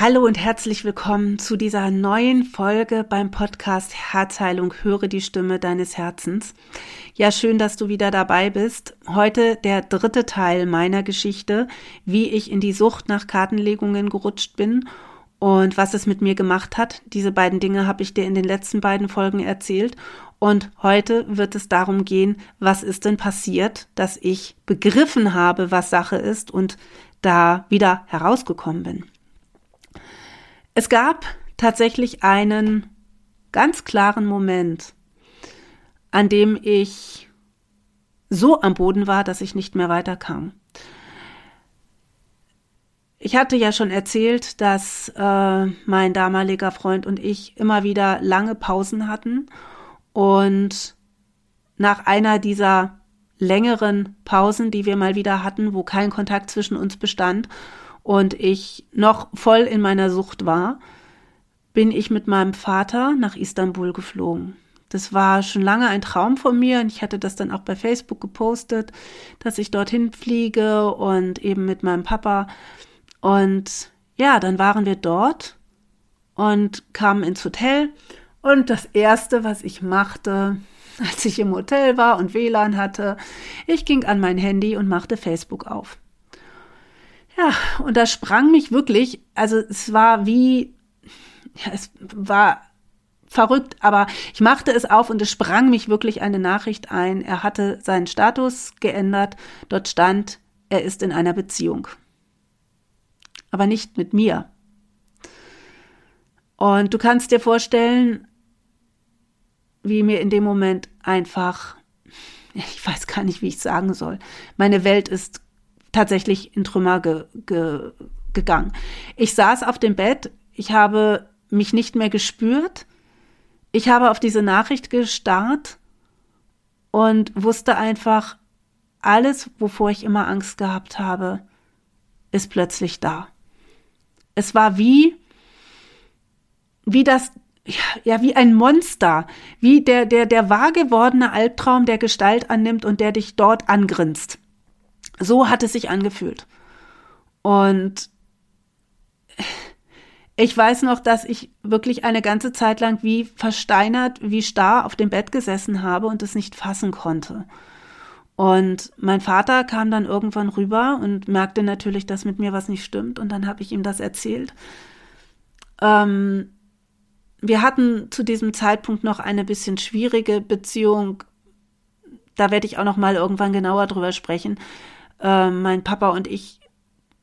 Hallo und herzlich willkommen zu dieser neuen Folge beim Podcast Herzheilung. Höre die Stimme deines Herzens. Ja, schön, dass du wieder dabei bist. Heute der dritte Teil meiner Geschichte, wie ich in die Sucht nach Kartenlegungen gerutscht bin und was es mit mir gemacht hat. Diese beiden Dinge habe ich dir in den letzten beiden Folgen erzählt. Und heute wird es darum gehen, was ist denn passiert, dass ich begriffen habe, was Sache ist und da wieder herausgekommen bin. Es gab tatsächlich einen ganz klaren Moment, an dem ich so am Boden war, dass ich nicht mehr weiterkam. Ich hatte ja schon erzählt, dass äh, mein damaliger Freund und ich immer wieder lange Pausen hatten und nach einer dieser längeren Pausen, die wir mal wieder hatten, wo kein Kontakt zwischen uns bestand und ich noch voll in meiner Sucht war, bin ich mit meinem Vater nach Istanbul geflogen. Das war schon lange ein Traum von mir und ich hatte das dann auch bei Facebook gepostet, dass ich dorthin fliege und eben mit meinem Papa. Und ja, dann waren wir dort und kamen ins Hotel und das erste, was ich machte, als ich im Hotel war und WLAN hatte, ich ging an mein Handy und machte Facebook auf. Ja, und da sprang mich wirklich, also es war wie, ja, es war verrückt, aber ich machte es auf und es sprang mich wirklich eine Nachricht ein. Er hatte seinen Status geändert. Dort stand, er ist in einer Beziehung. Aber nicht mit mir. Und du kannst dir vorstellen, wie mir in dem Moment einfach, ich weiß gar nicht, wie ich sagen soll, meine Welt ist tatsächlich in Trümmer ge, ge, gegangen. Ich saß auf dem Bett, ich habe mich nicht mehr gespürt, ich habe auf diese Nachricht gestarrt und wusste einfach, alles, wovor ich immer Angst gehabt habe, ist plötzlich da. Es war wie, wie das, ja, wie ein Monster, wie der, der, der wahr gewordene Albtraum, der Gestalt annimmt und der dich dort angrinst. So hat es sich angefühlt. Und ich weiß noch, dass ich wirklich eine ganze Zeit lang wie versteinert, wie starr auf dem Bett gesessen habe und es nicht fassen konnte. Und mein Vater kam dann irgendwann rüber und merkte natürlich, dass mit mir was nicht stimmt. Und dann habe ich ihm das erzählt. Ähm, wir hatten zu diesem Zeitpunkt noch eine bisschen schwierige Beziehung. Da werde ich auch noch mal irgendwann genauer drüber sprechen. Äh, mein Papa und ich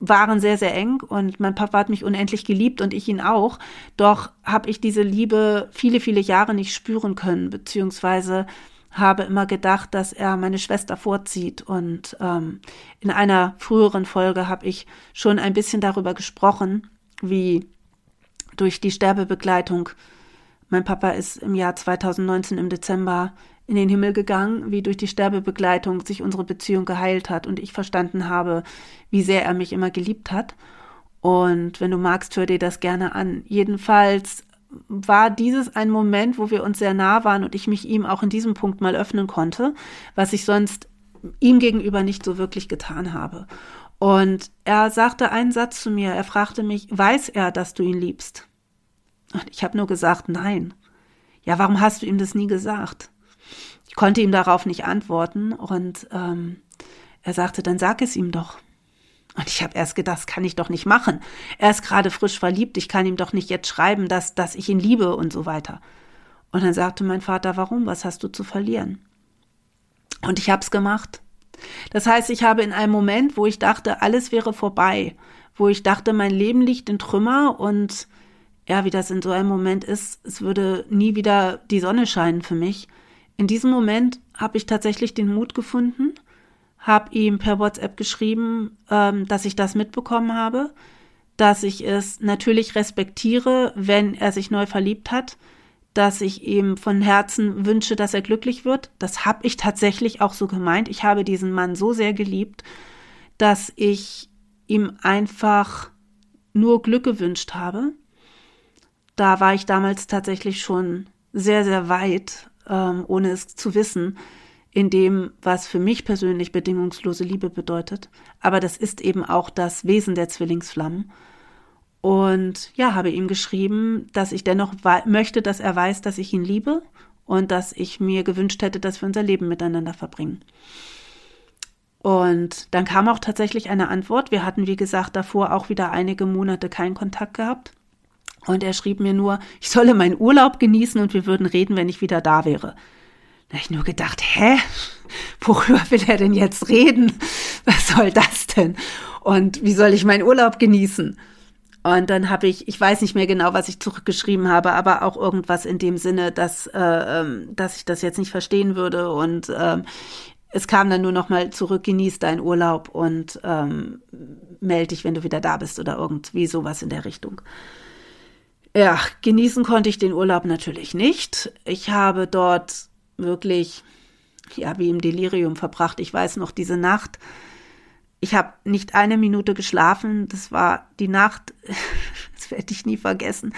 waren sehr, sehr eng und mein Papa hat mich unendlich geliebt und ich ihn auch. Doch habe ich diese Liebe viele, viele Jahre nicht spüren können, beziehungsweise habe immer gedacht, dass er meine Schwester vorzieht. Und ähm, in einer früheren Folge habe ich schon ein bisschen darüber gesprochen, wie durch die Sterbebegleitung mein Papa ist im Jahr 2019 im Dezember in den Himmel gegangen, wie durch die Sterbebegleitung sich unsere Beziehung geheilt hat und ich verstanden habe, wie sehr er mich immer geliebt hat. Und wenn du magst, hör dir das gerne an. Jedenfalls war dieses ein Moment, wo wir uns sehr nah waren und ich mich ihm auch in diesem Punkt mal öffnen konnte, was ich sonst ihm gegenüber nicht so wirklich getan habe. Und er sagte einen Satz zu mir. Er fragte mich, weiß er, dass du ihn liebst? Und ich habe nur gesagt, nein. Ja, warum hast du ihm das nie gesagt? Ich konnte ihm darauf nicht antworten und ähm, er sagte, dann sag es ihm doch. Und ich habe erst gedacht, das kann ich doch nicht machen. Er ist gerade frisch verliebt, ich kann ihm doch nicht jetzt schreiben, dass, dass ich ihn liebe und so weiter. Und dann sagte mein Vater, warum? Was hast du zu verlieren? Und ich habe es gemacht. Das heißt, ich habe in einem Moment, wo ich dachte, alles wäre vorbei, wo ich dachte, mein Leben liegt in Trümmer und ja, wie das in so einem Moment ist, es würde nie wieder die Sonne scheinen für mich, in diesem Moment habe ich tatsächlich den Mut gefunden, habe ihm per WhatsApp geschrieben, ähm, dass ich das mitbekommen habe, dass ich es natürlich respektiere, wenn er sich neu verliebt hat, dass ich ihm von Herzen wünsche, dass er glücklich wird. Das habe ich tatsächlich auch so gemeint. Ich habe diesen Mann so sehr geliebt, dass ich ihm einfach nur Glück gewünscht habe. Da war ich damals tatsächlich schon sehr, sehr weit ähm, ohne es zu wissen, in dem, was für mich persönlich bedingungslose Liebe bedeutet. Aber das ist eben auch das Wesen der Zwillingsflammen. Und ja, habe ihm geschrieben, dass ich dennoch möchte, dass er weiß, dass ich ihn liebe und dass ich mir gewünscht hätte, dass wir unser Leben miteinander verbringen. Und dann kam auch tatsächlich eine Antwort. Wir hatten, wie gesagt, davor auch wieder einige Monate keinen Kontakt gehabt. Und er schrieb mir nur, ich solle meinen Urlaub genießen und wir würden reden, wenn ich wieder da wäre. Da habe ich nur gedacht, hä? Worüber will er denn jetzt reden? Was soll das denn? Und wie soll ich meinen Urlaub genießen? Und dann habe ich, ich weiß nicht mehr genau, was ich zurückgeschrieben habe, aber auch irgendwas in dem Sinne, dass, äh, ähm, dass ich das jetzt nicht verstehen würde und ähm, es kam dann nur noch mal zurück, genieß deinen Urlaub und ähm, melde dich, wenn du wieder da bist oder irgendwie sowas in der Richtung. Ja, genießen konnte ich den Urlaub natürlich nicht. Ich habe dort wirklich, ja, wie im Delirium verbracht. Ich weiß noch, diese Nacht, ich habe nicht eine Minute geschlafen. Das war die Nacht, das werde ich nie vergessen.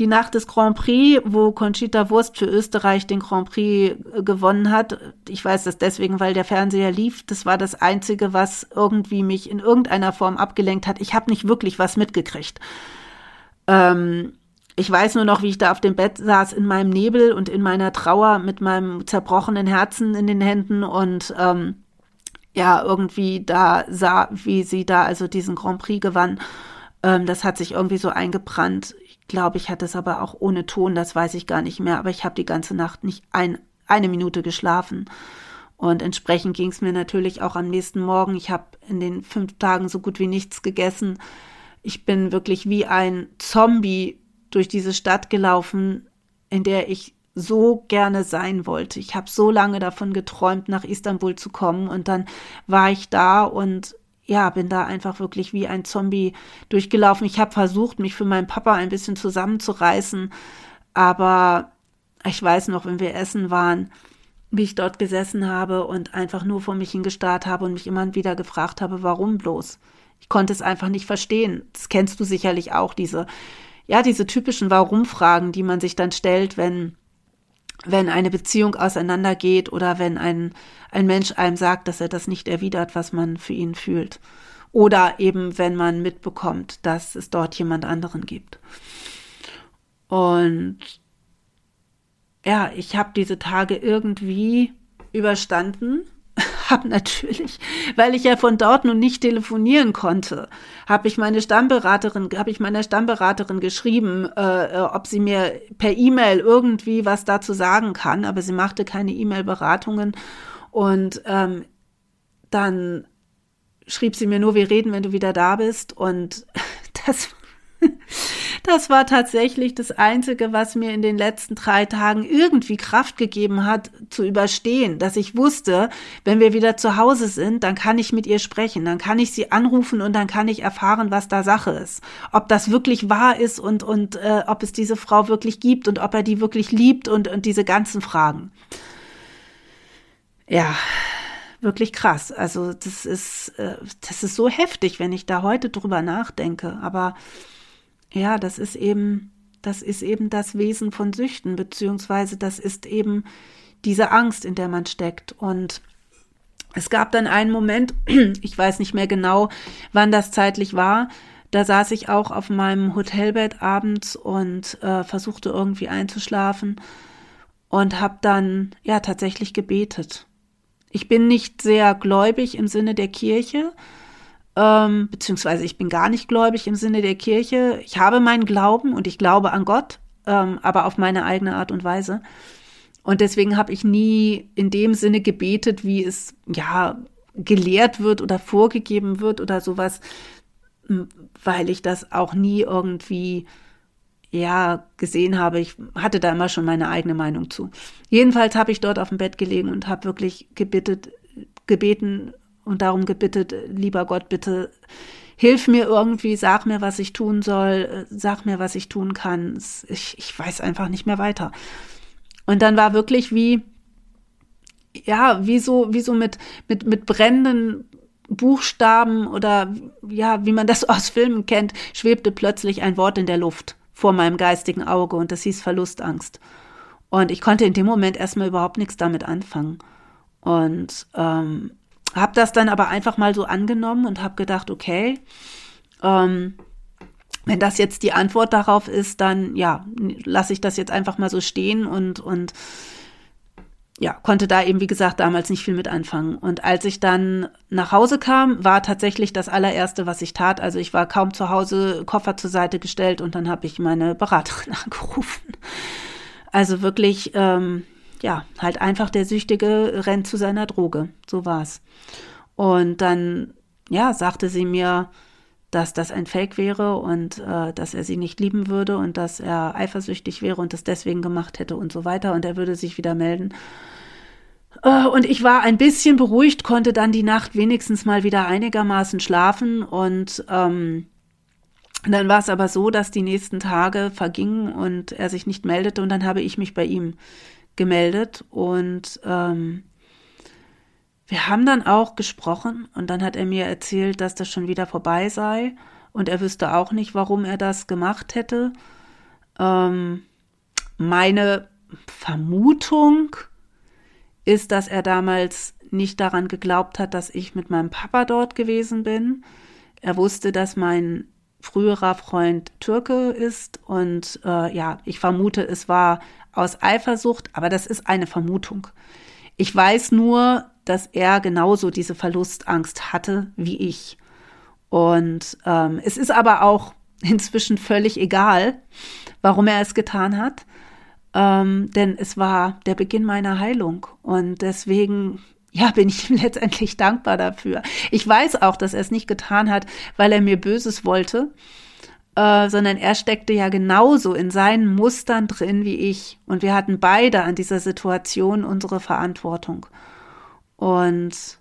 Die Nacht des Grand Prix, wo Conchita Wurst für Österreich den Grand Prix äh, gewonnen hat. Ich weiß das deswegen, weil der Fernseher lief. Das war das Einzige, was irgendwie mich in irgendeiner Form abgelenkt hat. Ich habe nicht wirklich was mitgekriegt. Ähm, ich weiß nur noch, wie ich da auf dem Bett saß in meinem Nebel und in meiner Trauer mit meinem zerbrochenen Herzen in den Händen und ähm, ja, irgendwie da sah, wie sie da also diesen Grand Prix gewann. Ähm, das hat sich irgendwie so eingebrannt. Ich glaube, ich hatte es aber auch ohne Ton, das weiß ich gar nicht mehr. Aber ich habe die ganze Nacht nicht ein, eine Minute geschlafen. Und entsprechend ging es mir natürlich auch am nächsten Morgen. Ich habe in den fünf Tagen so gut wie nichts gegessen. Ich bin wirklich wie ein Zombie durch diese Stadt gelaufen, in der ich so gerne sein wollte. Ich habe so lange davon geträumt, nach Istanbul zu kommen und dann war ich da und ja, bin da einfach wirklich wie ein Zombie durchgelaufen. Ich habe versucht, mich für meinen Papa ein bisschen zusammenzureißen, aber ich weiß noch, wenn wir essen waren, wie ich dort gesessen habe und einfach nur vor mich hingestarrt habe und mich immer wieder gefragt habe, warum bloß? Ich konnte es einfach nicht verstehen. Das kennst du sicherlich auch, diese, ja, diese typischen Warum-Fragen, die man sich dann stellt, wenn, wenn eine Beziehung auseinandergeht oder wenn ein, ein Mensch einem sagt, dass er das nicht erwidert, was man für ihn fühlt. Oder eben, wenn man mitbekommt, dass es dort jemand anderen gibt. Und ja, ich habe diese Tage irgendwie überstanden habe natürlich, weil ich ja von dort nun nicht telefonieren konnte, habe ich meine Stammberaterin, habe ich meiner Stammberaterin geschrieben, äh, äh, ob sie mir per E-Mail irgendwie was dazu sagen kann, aber sie machte keine E-Mail-Beratungen. Und ähm, dann schrieb sie mir nur, wir reden, wenn du wieder da bist. Und das das war tatsächlich das Einzige, was mir in den letzten drei Tagen irgendwie Kraft gegeben hat, zu überstehen, dass ich wusste, wenn wir wieder zu Hause sind, dann kann ich mit ihr sprechen, dann kann ich sie anrufen und dann kann ich erfahren, was da Sache ist. Ob das wirklich wahr ist und, und äh, ob es diese Frau wirklich gibt und ob er die wirklich liebt und, und diese ganzen Fragen. Ja, wirklich krass. Also das ist, äh, das ist so heftig, wenn ich da heute drüber nachdenke. Aber ja, das ist eben, das ist eben das Wesen von Süchten, beziehungsweise das ist eben diese Angst, in der man steckt. Und es gab dann einen Moment, ich weiß nicht mehr genau, wann das zeitlich war, da saß ich auch auf meinem Hotelbett abends und äh, versuchte irgendwie einzuschlafen und habe dann ja tatsächlich gebetet. Ich bin nicht sehr gläubig im Sinne der Kirche, ähm, beziehungsweise ich bin gar nicht gläubig im Sinne der Kirche. Ich habe meinen Glauben und ich glaube an Gott, ähm, aber auf meine eigene Art und Weise. Und deswegen habe ich nie in dem Sinne gebetet, wie es ja gelehrt wird oder vorgegeben wird oder sowas, weil ich das auch nie irgendwie ja gesehen habe. Ich hatte da immer schon meine eigene Meinung zu. Jedenfalls habe ich dort auf dem Bett gelegen und habe wirklich gebeten, gebeten und darum gebittet, lieber Gott, bitte hilf mir irgendwie, sag mir, was ich tun soll, sag mir, was ich tun kann. Ich, ich weiß einfach nicht mehr weiter. Und dann war wirklich wie, ja, wie so, wie so mit, mit, mit brennenden Buchstaben oder ja, wie man das aus Filmen kennt, schwebte plötzlich ein Wort in der Luft vor meinem geistigen Auge und das hieß Verlustangst. Und ich konnte in dem Moment erstmal überhaupt nichts damit anfangen. Und ähm, habe das dann aber einfach mal so angenommen und habe gedacht, okay, ähm, Wenn das jetzt die Antwort darauf ist, dann ja, lasse ich das jetzt einfach mal so stehen und, und ja, konnte da eben, wie gesagt, damals nicht viel mit anfangen. Und als ich dann nach Hause kam, war tatsächlich das allererste, was ich tat. Also ich war kaum zu Hause, Koffer zur Seite gestellt und dann habe ich meine Beraterin angerufen. Also wirklich, ähm, ja, halt einfach der Süchtige rennt zu seiner Droge. So war's. Und dann, ja, sagte sie mir, dass das ein Fake wäre und äh, dass er sie nicht lieben würde und dass er eifersüchtig wäre und das deswegen gemacht hätte und so weiter und er würde sich wieder melden. Äh, und ich war ein bisschen beruhigt, konnte dann die Nacht wenigstens mal wieder einigermaßen schlafen und ähm, dann war es aber so, dass die nächsten Tage vergingen und er sich nicht meldete und dann habe ich mich bei ihm gemeldet und ähm, wir haben dann auch gesprochen und dann hat er mir erzählt, dass das schon wieder vorbei sei und er wüsste auch nicht, warum er das gemacht hätte. Ähm, meine Vermutung ist, dass er damals nicht daran geglaubt hat, dass ich mit meinem Papa dort gewesen bin. Er wusste, dass mein früherer Freund Türke ist und äh, ja, ich vermute, es war aus Eifersucht, aber das ist eine Vermutung. Ich weiß nur, dass er genauso diese Verlustangst hatte wie ich. Und ähm, es ist aber auch inzwischen völlig egal, warum er es getan hat, ähm, denn es war der Beginn meiner Heilung und deswegen ja, bin ich ihm letztendlich dankbar dafür. Ich weiß auch, dass er es nicht getan hat, weil er mir Böses wollte, äh, sondern er steckte ja genauso in seinen Mustern drin wie ich. Und wir hatten beide an dieser Situation unsere Verantwortung. Und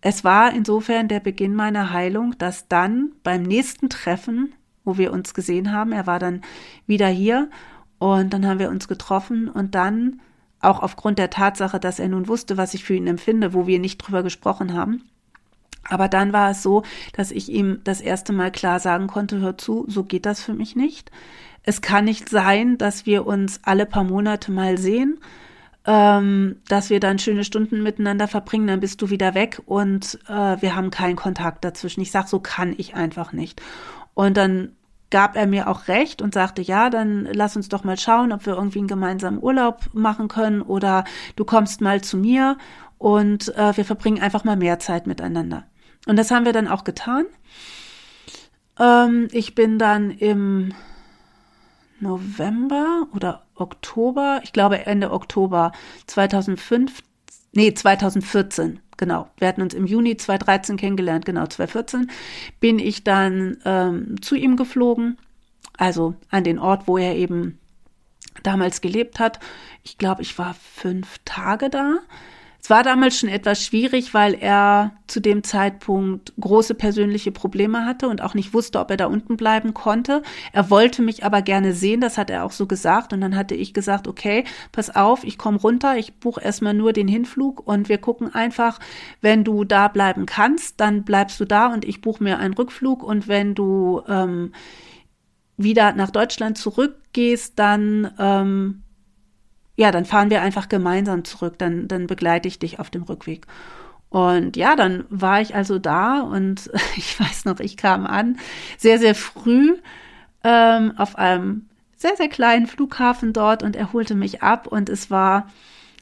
es war insofern der Beginn meiner Heilung, dass dann beim nächsten Treffen, wo wir uns gesehen haben, er war dann wieder hier und dann haben wir uns getroffen und dann auch aufgrund der Tatsache, dass er nun wusste, was ich für ihn empfinde, wo wir nicht drüber gesprochen haben. Aber dann war es so, dass ich ihm das erste Mal klar sagen konnte, hör zu, so geht das für mich nicht. Es kann nicht sein, dass wir uns alle paar Monate mal sehen ähm, dass wir dann schöne Stunden miteinander verbringen, dann bist du wieder weg und äh, wir haben keinen Kontakt dazwischen. Ich sag, so kann ich einfach nicht. Und dann gab er mir auch recht und sagte, ja, dann lass uns doch mal schauen, ob wir irgendwie einen gemeinsamen Urlaub machen können oder du kommst mal zu mir und äh, wir verbringen einfach mal mehr Zeit miteinander. Und das haben wir dann auch getan. Ähm, ich bin dann im November oder Oktober, ich glaube Ende Oktober 2005, nee, 2014, genau. Wir hatten uns im Juni 2013 kennengelernt, genau, 2014, bin ich dann ähm, zu ihm geflogen, also an den Ort, wo er eben damals gelebt hat. Ich glaube, ich war fünf Tage da. Es war damals schon etwas schwierig, weil er zu dem Zeitpunkt große persönliche Probleme hatte und auch nicht wusste, ob er da unten bleiben konnte. Er wollte mich aber gerne sehen, das hat er auch so gesagt. Und dann hatte ich gesagt, okay, pass auf, ich komme runter, ich buche erstmal nur den Hinflug und wir gucken einfach, wenn du da bleiben kannst, dann bleibst du da und ich buche mir einen Rückflug. Und wenn du ähm, wieder nach Deutschland zurückgehst, dann ähm, ja, dann fahren wir einfach gemeinsam zurück, dann, dann begleite ich dich auf dem Rückweg. Und ja, dann war ich also da und ich weiß noch, ich kam an, sehr, sehr früh ähm, auf einem sehr, sehr kleinen Flughafen dort und er holte mich ab und es war,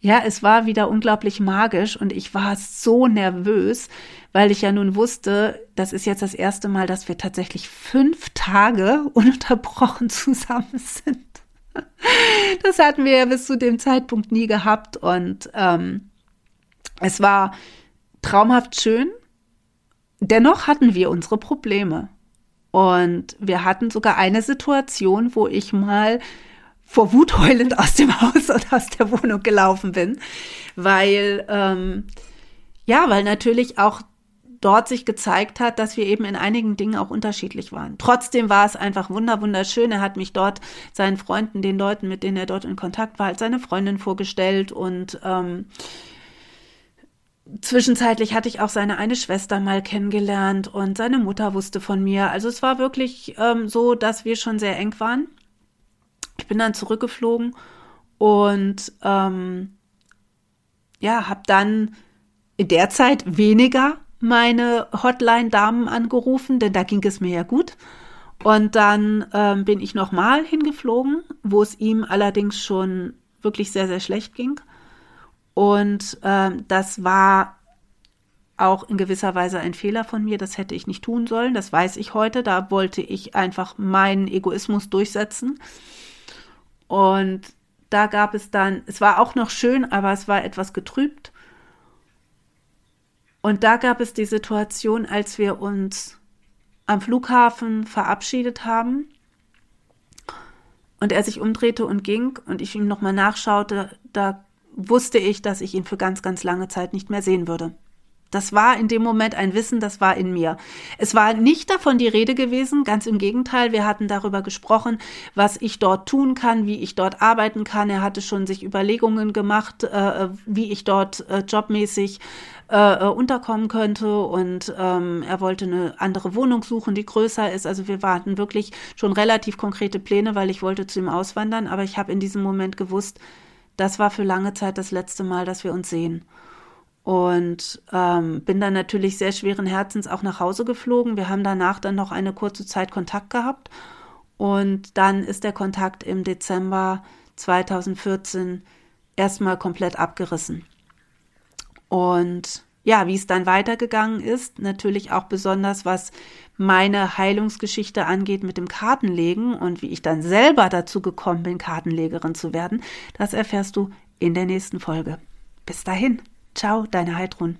ja, es war wieder unglaublich magisch und ich war so nervös, weil ich ja nun wusste, das ist jetzt das erste Mal, dass wir tatsächlich fünf Tage ununterbrochen zusammen sind. Das hatten wir ja bis zu dem Zeitpunkt nie gehabt und ähm, es war traumhaft schön. Dennoch hatten wir unsere Probleme. Und wir hatten sogar eine Situation, wo ich mal vor Wut heulend aus dem Haus und aus der Wohnung gelaufen bin, weil ähm, ja, weil natürlich auch dort sich gezeigt hat, dass wir eben in einigen Dingen auch unterschiedlich waren. Trotzdem war es einfach wunder wunderschön. Er hat mich dort seinen Freunden, den Leuten, mit denen er dort in Kontakt war, als seine Freundin vorgestellt und ähm, Zwischenzeitlich hatte ich auch seine eine Schwester mal kennengelernt und seine Mutter wusste von mir. Also es war wirklich ähm, so, dass wir schon sehr eng waren. Ich bin dann zurückgeflogen und ähm, ja, habe dann in der Zeit weniger meine Hotline-Damen angerufen, denn da ging es mir ja gut. Und dann ähm, bin ich nochmal hingeflogen, wo es ihm allerdings schon wirklich sehr, sehr schlecht ging. Und ähm, das war auch in gewisser Weise ein Fehler von mir. Das hätte ich nicht tun sollen. Das weiß ich heute. Da wollte ich einfach meinen Egoismus durchsetzen. Und da gab es dann, es war auch noch schön, aber es war etwas getrübt. Und da gab es die Situation, als wir uns am Flughafen verabschiedet haben und er sich umdrehte und ging und ich ihm nochmal nachschaute, da wusste ich, dass ich ihn für ganz, ganz lange Zeit nicht mehr sehen würde. Das war in dem Moment ein Wissen, das war in mir. Es war nicht davon die Rede gewesen, ganz im Gegenteil. Wir hatten darüber gesprochen, was ich dort tun kann, wie ich dort arbeiten kann. Er hatte schon sich Überlegungen gemacht, äh, wie ich dort äh, jobmäßig äh, unterkommen könnte und ähm, er wollte eine andere Wohnung suchen, die größer ist. Also wir hatten wirklich schon relativ konkrete Pläne, weil ich wollte zu ihm auswandern, aber ich habe in diesem Moment gewusst, das war für lange Zeit das letzte Mal, dass wir uns sehen. Und ähm, bin dann natürlich sehr schweren Herzens auch nach Hause geflogen. Wir haben danach dann noch eine kurze Zeit Kontakt gehabt. Und dann ist der Kontakt im Dezember 2014 erstmal komplett abgerissen. Und ja, wie es dann weitergegangen ist, natürlich auch besonders was meine Heilungsgeschichte angeht mit dem Kartenlegen und wie ich dann selber dazu gekommen bin, Kartenlegerin zu werden, das erfährst du in der nächsten Folge. Bis dahin. Ciao, deine Heidrun.